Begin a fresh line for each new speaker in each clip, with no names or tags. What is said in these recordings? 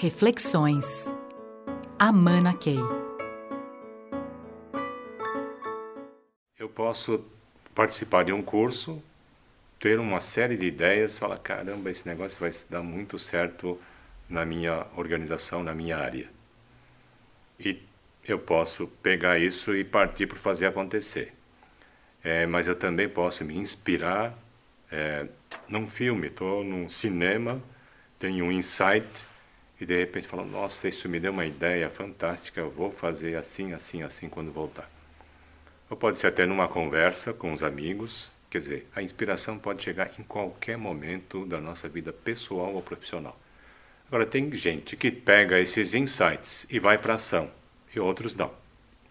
Reflexões. Amana Key.
Eu posso participar de um curso, ter uma série de ideias, falar: caramba, esse negócio vai dar muito certo na minha organização, na minha área. E eu posso pegar isso e partir para fazer acontecer. É, mas eu também posso me inspirar é, num filme, estou num cinema, tenho um insight e de repente falo, nossa, isso me deu uma ideia fantástica, eu vou fazer assim, assim, assim quando voltar. Ou pode ser até numa conversa com os amigos, quer dizer, a inspiração pode chegar em qualquer momento da nossa vida pessoal ou profissional. Agora, tem gente que pega esses insights e vai para ação, e outros não.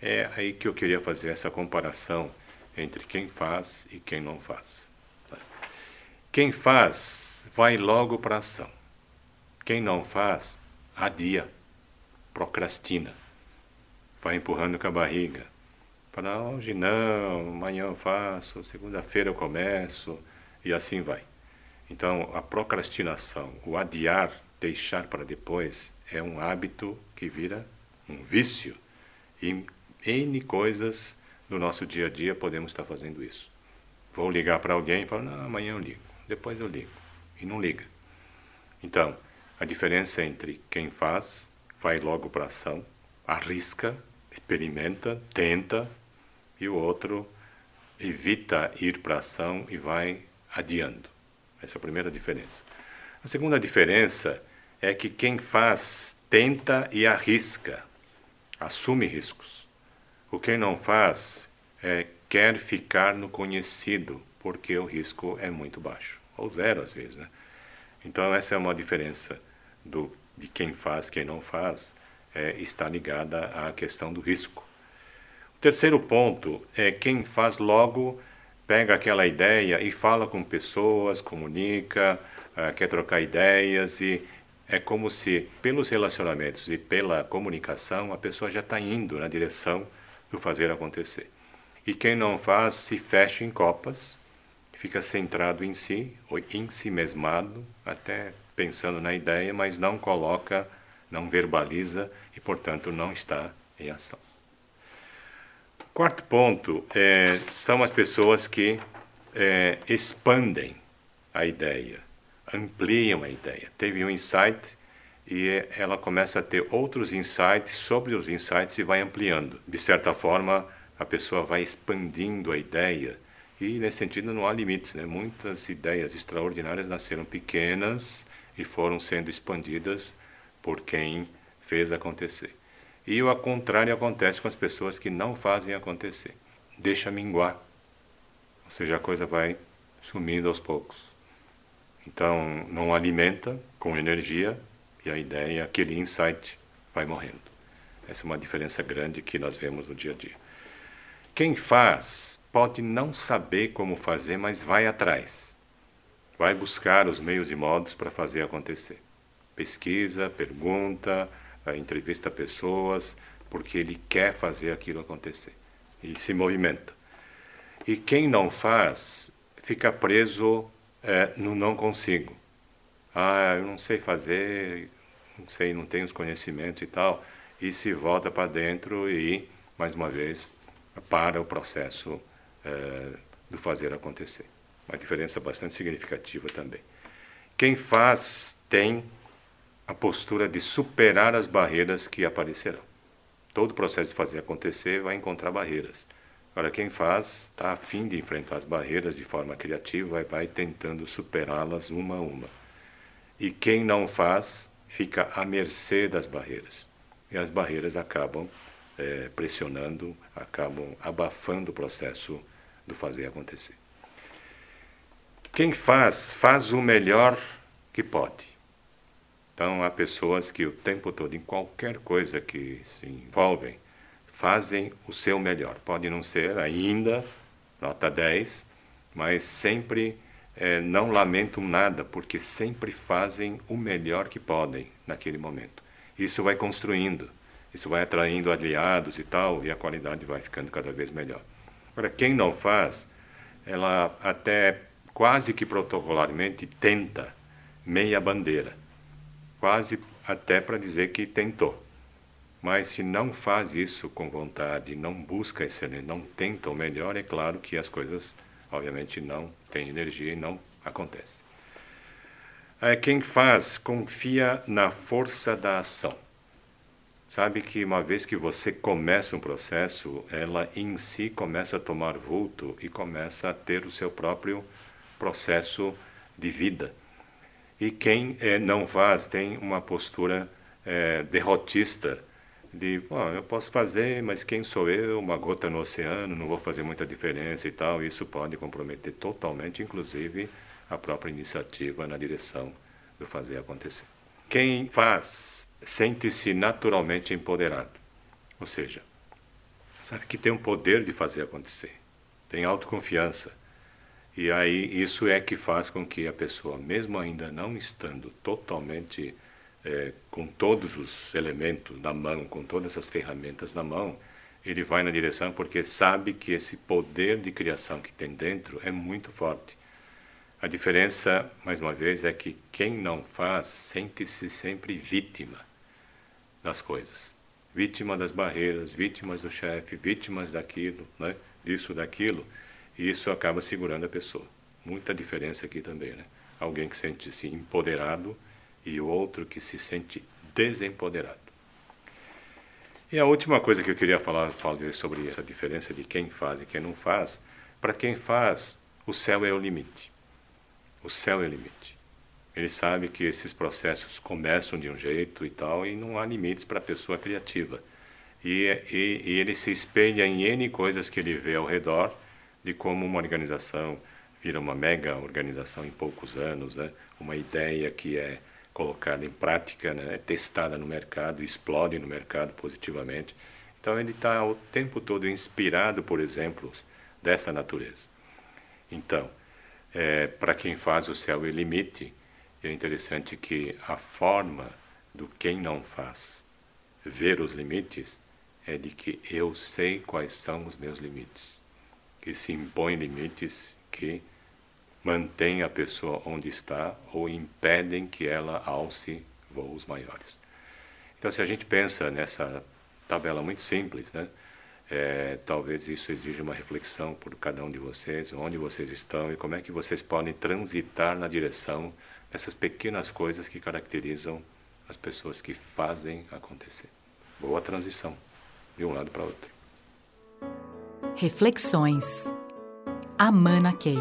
É aí que eu queria fazer essa comparação entre quem faz e quem não faz. Quem faz, vai logo para ação. Quem não faz, adia, procrastina, vai empurrando com a barriga. Fala, hoje não, amanhã eu faço, segunda-feira eu começo, e assim vai. Então, a procrastinação, o adiar, deixar para depois, é um hábito que vira um vício. E N coisas no nosso dia a dia podemos estar fazendo isso. Vou ligar para alguém e falar, não, amanhã eu ligo, depois eu ligo. E não liga. Então, a diferença entre quem faz, vai logo para a ação, arrisca, experimenta, tenta, e o outro evita ir para a ação e vai adiando. Essa é a primeira diferença. A segunda diferença é que quem faz tenta e arrisca, assume riscos. O quem não faz é, quer ficar no conhecido, porque o risco é muito baixo, ou zero às vezes. Né? Então, essa é uma diferença do, de quem faz, quem não faz, é, está ligada à questão do risco. O terceiro ponto é quem faz logo pega aquela ideia e fala com pessoas, comunica, uh, quer trocar ideias e é como se pelos relacionamentos e pela comunicação a pessoa já está indo na direção do fazer acontecer. E quem não faz se fecha em copas, fica centrado em si, ou em si mesmado, até pensando na ideia, mas não coloca, não verbaliza e, portanto, não está em ação. Quarto ponto é, são as pessoas que é, expandem a ideia, ampliam a ideia. Teve um insight e ela começa a ter outros insights sobre os insights e vai ampliando. De certa forma, a pessoa vai expandindo a ideia e nesse sentido não há limites, né? Muitas ideias extraordinárias nasceram pequenas e foram sendo expandidas por quem fez acontecer. E o contrário acontece com as pessoas que não fazem acontecer. Deixa minguar. Ou seja, a coisa vai sumindo aos poucos. Então, não alimenta com energia e a ideia, aquele insight, vai morrendo. Essa é uma diferença grande que nós vemos no dia a dia. Quem faz pode não saber como fazer, mas vai atrás. Vai buscar os meios e modos para fazer acontecer. Pesquisa, pergunta, entrevista pessoas, porque ele quer fazer aquilo acontecer. E se movimenta. E quem não faz, fica preso é, no não consigo. Ah, eu não sei fazer, não sei, não tenho os conhecimentos e tal. E se volta para dentro e, mais uma vez, para o processo é, do fazer acontecer. Uma diferença bastante significativa também. Quem faz tem a postura de superar as barreiras que aparecerão. Todo o processo de fazer acontecer vai encontrar barreiras. Agora, quem faz está a fim de enfrentar as barreiras de forma criativa e vai tentando superá-las uma a uma. E quem não faz fica à mercê das barreiras. E as barreiras acabam é, pressionando, acabam abafando o processo do fazer acontecer. Quem faz, faz o melhor que pode. Então, há pessoas que o tempo todo, em qualquer coisa que se envolvem, fazem o seu melhor. Pode não ser ainda nota 10, mas sempre é, não lamentam nada, porque sempre fazem o melhor que podem naquele momento. Isso vai construindo, isso vai atraindo aliados e tal, e a qualidade vai ficando cada vez melhor. Agora, quem não faz, ela até quase que protocolarmente tenta meia bandeira quase até para dizer que tentou. Mas se não faz isso com vontade, não busca excelência, não tenta o melhor, é claro que as coisas, obviamente, não têm energia e não acontecem. É, quem faz confia na força da ação. Sabe que uma vez que você começa um processo, ela em si começa a tomar vulto e começa a ter o seu próprio processo de vida. E quem é, não faz tem uma postura é, derrotista de, oh, eu posso fazer, mas quem sou eu? Uma gota no oceano, não vou fazer muita diferença e tal. Isso pode comprometer totalmente, inclusive, a própria iniciativa na direção do fazer acontecer. Quem faz sente-se naturalmente empoderado, ou seja, sabe que tem o poder de fazer acontecer, tem autoconfiança. E aí isso é que faz com que a pessoa, mesmo ainda não estando totalmente é, com todos os elementos na mão, com todas essas ferramentas na mão, ele vai na direção porque sabe que esse poder de criação que tem dentro é muito forte. A diferença, mais uma vez, é que quem não faz sente-se sempre vítima das coisas. Vítima das barreiras, vítimas do chefe, vítimas daquilo, né? disso, daquilo. E isso acaba segurando a pessoa. Muita diferença aqui também. Né? Alguém que sente-se empoderado e outro que se sente desempoderado. E a última coisa que eu queria falar, falar sobre essa diferença de quem faz e quem não faz, para quem faz, o céu é o limite. O céu é o limite. Ele sabe que esses processos começam de um jeito e tal, e não há limites para a pessoa criativa. E, e, e, ele se espelha em N coisas que ele vê ao redor, de como uma organização vira uma mega organização em poucos anos, né? uma ideia que é colocada em prática, né, testada no mercado, explode no mercado positivamente. Então ele está o tempo todo inspirado por exemplos dessa natureza. Então, é, para quem faz o céu e limite, é interessante que a forma do quem não faz ver os limites é de que eu sei quais são os meus limites, que se impõem limites que mantêm a pessoa onde está ou impedem que ela alce voos maiores. Então, se a gente pensa nessa tabela muito simples, né, é, talvez isso exija uma reflexão por cada um de vocês, onde vocês estão e como é que vocês podem transitar na direção dessas pequenas coisas que caracterizam as pessoas que fazem acontecer. Boa transição, de um lado para outro.
Reflexões. Amana Key.